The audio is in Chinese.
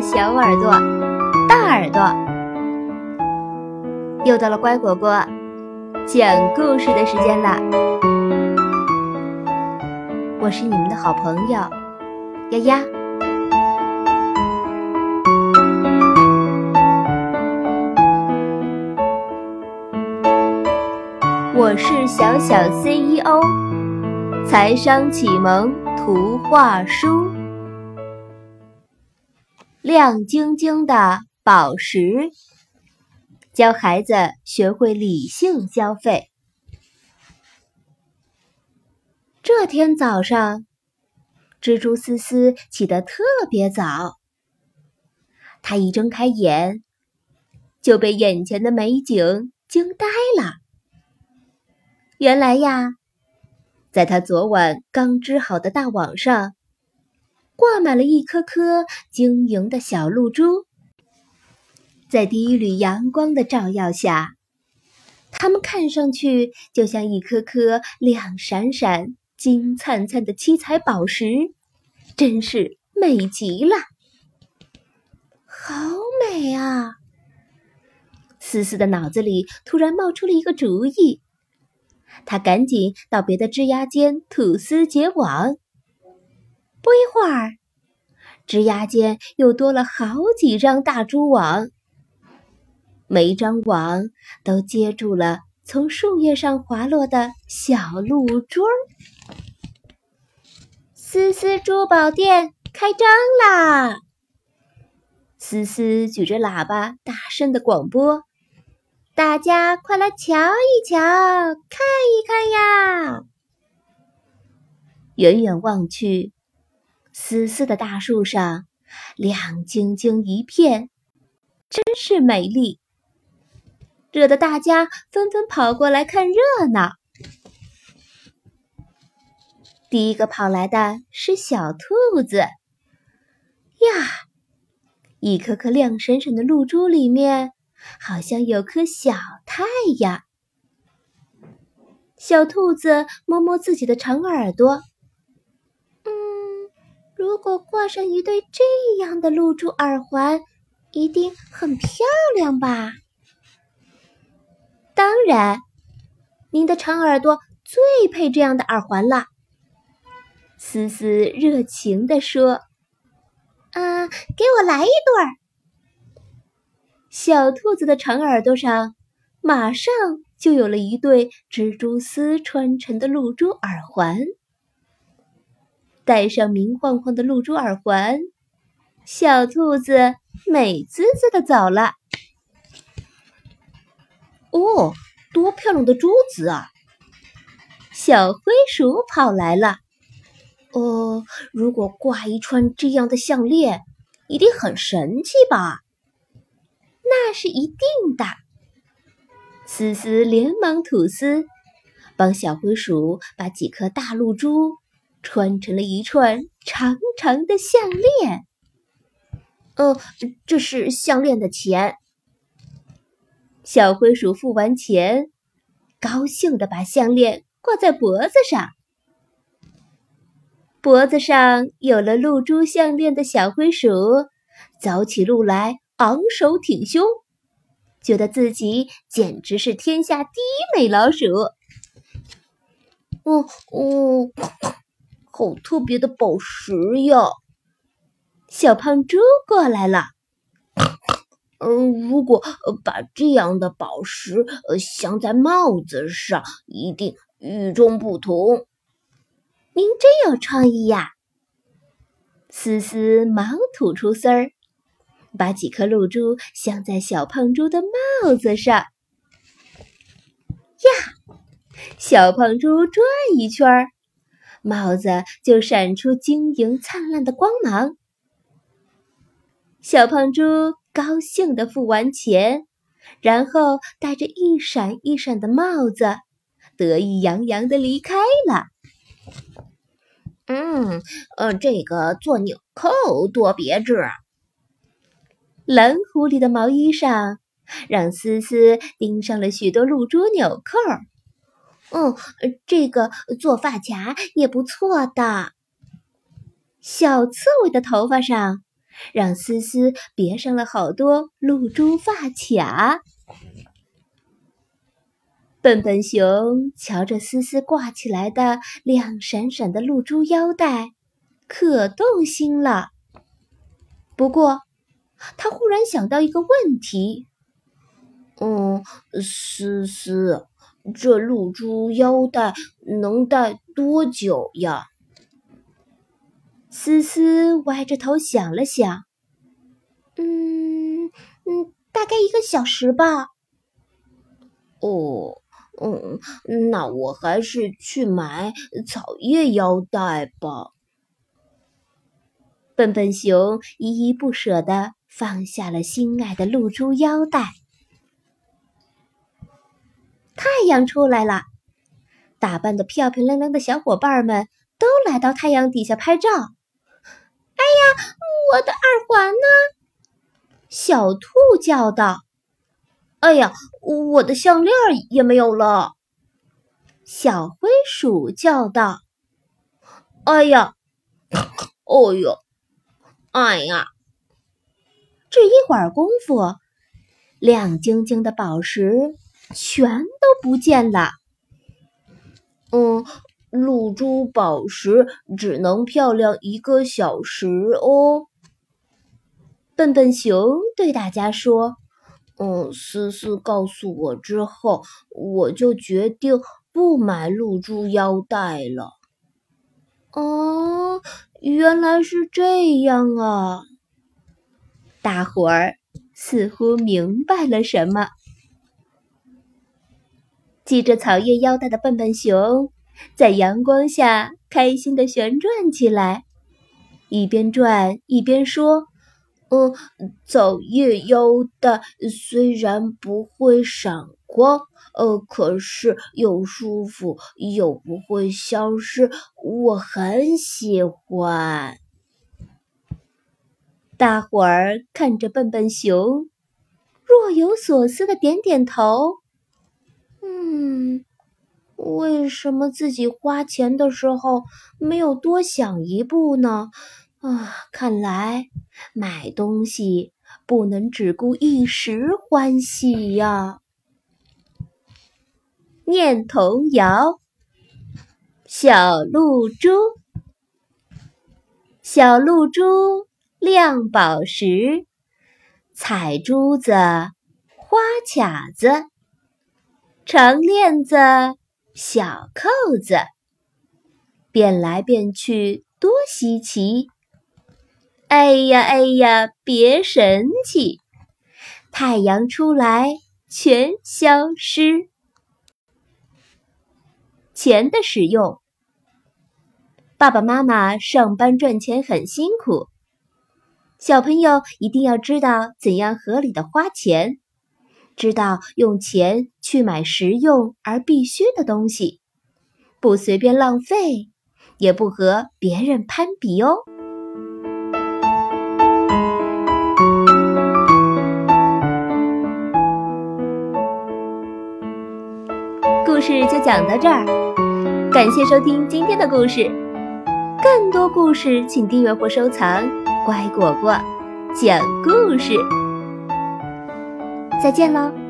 小耳朵、大耳朵，又到了乖果果讲故事的时间啦！我是你们的好朋友丫丫。我是小小 CEO，财商启蒙图画书。亮晶晶的宝石，教孩子学会理性消费。这天早上，蜘蛛丝丝起得特别早。他一睁开眼，就被眼前的美景惊呆了。原来呀，在他昨晚刚织好的大网上。挂满了一颗颗晶莹的小露珠，在第一缕阳光的照耀下，它们看上去就像一颗颗亮闪闪、金灿灿的七彩宝石，真是美极了！好美啊！思思的脑子里突然冒出了一个主意，她赶紧到别的枝丫间吐丝结网。不一会儿，枝桠间又多了好几张大蛛网，每张网都接住了从树叶上滑落的小露珠儿。思思珠宝店开张啦！思思举着喇叭，大声的广播：“大家快来瞧一瞧，看一看呀！”远远望去。丝丝的大树上，亮晶晶一片，真是美丽，惹得大家纷纷跑过来看热闹。第一个跑来的是小兔子，呀，一颗颗亮闪闪的露珠里面，好像有颗小太阳。小兔子摸摸自己的长耳朵。如果挂上一对这样的露珠耳环，一定很漂亮吧？当然，您的长耳朵最配这样的耳环了。思思热情地说：“啊，给我来一对儿！”小兔子的长耳朵上马上就有了一对蜘蛛丝穿成的露珠耳环。戴上明晃晃的露珠耳环，小兔子美滋滋的走了。哦，多漂亮的珠子啊！小灰鼠跑来了。哦，如果挂一串这样的项链，一定很神气吧？那是一定的。思思连忙吐丝，帮小灰鼠把几颗大露珠。穿成了一串长长的项链。哦，这是项链的钱。小灰鼠付完钱，高兴的把项链挂在脖子上。脖子上有了露珠项链的小灰鼠，走起路来昂首挺胸，觉得自己简直是天下第一美老鼠。哦哦。好特别的宝石呀！小胖猪过来了。嗯，如果把这样的宝石镶在帽子上，一定与众不同。您真有创意呀！思思忙吐出丝儿，把几颗露珠镶在小胖猪的帽子上。呀，小胖猪转一圈儿。帽子就闪出晶莹灿烂的光芒。小胖猪高兴地付完钱，然后戴着一闪一闪的帽子，得意洋洋地离开了。嗯，呃，这个做纽扣多别致。蓝狐狸的毛衣上，让思思钉上了许多露珠纽扣。嗯，这个做发卡也不错的。小刺猬的头发上让思思别上了好多露珠发卡。笨笨熊瞧着思思挂起来的亮闪闪的露珠腰带，可动心了。不过，他忽然想到一个问题：“嗯，思思，这露珠腰带能戴多久呀？”思思歪着头想了想，“嗯嗯，大概一个小时吧。”“哦。”嗯，那我还是去买草叶腰带吧。笨笨熊依依不舍地放下了心爱的露珠腰带。太阳出来了，打扮的漂漂亮亮的小伙伴们都来到太阳底下拍照。哎呀，我的耳环呢？小兔叫道。哎呀，我的项链也没有了！小灰鼠叫道：“哎呀，哦哟，哎呀！”只一会儿功夫，亮晶晶的宝石全都不见了。嗯，露珠宝石只能漂亮一个小时哦。笨笨熊对大家说。嗯，思思告诉我之后，我就决定不买露珠腰带了。哦，原来是这样啊！大伙儿似乎明白了什么。系着草叶腰带的笨笨熊，在阳光下开心的旋转起来，一边转一边说。嗯，草叶腰带虽然不会闪光，呃，可是又舒服又不会消失，我很喜欢。大伙儿看着笨笨熊，若有所思的点点头。嗯，为什么自己花钱的时候没有多想一步呢？啊，看来买东西不能只顾一时欢喜呀。念童谣：小露珠，小露珠亮宝石，彩珠子，花卡子，长链子，小扣子，变来变去多稀奇。哎呀哎呀，别神气！太阳出来全消失。钱的使用，爸爸妈妈上班赚钱很辛苦，小朋友一定要知道怎样合理的花钱，知道用钱去买实用而必须的东西，不随便浪费，也不和别人攀比哦。故事就讲到这儿，感谢收听今天的故事。更多故事，请订阅或收藏“乖果果讲故事”。再见喽。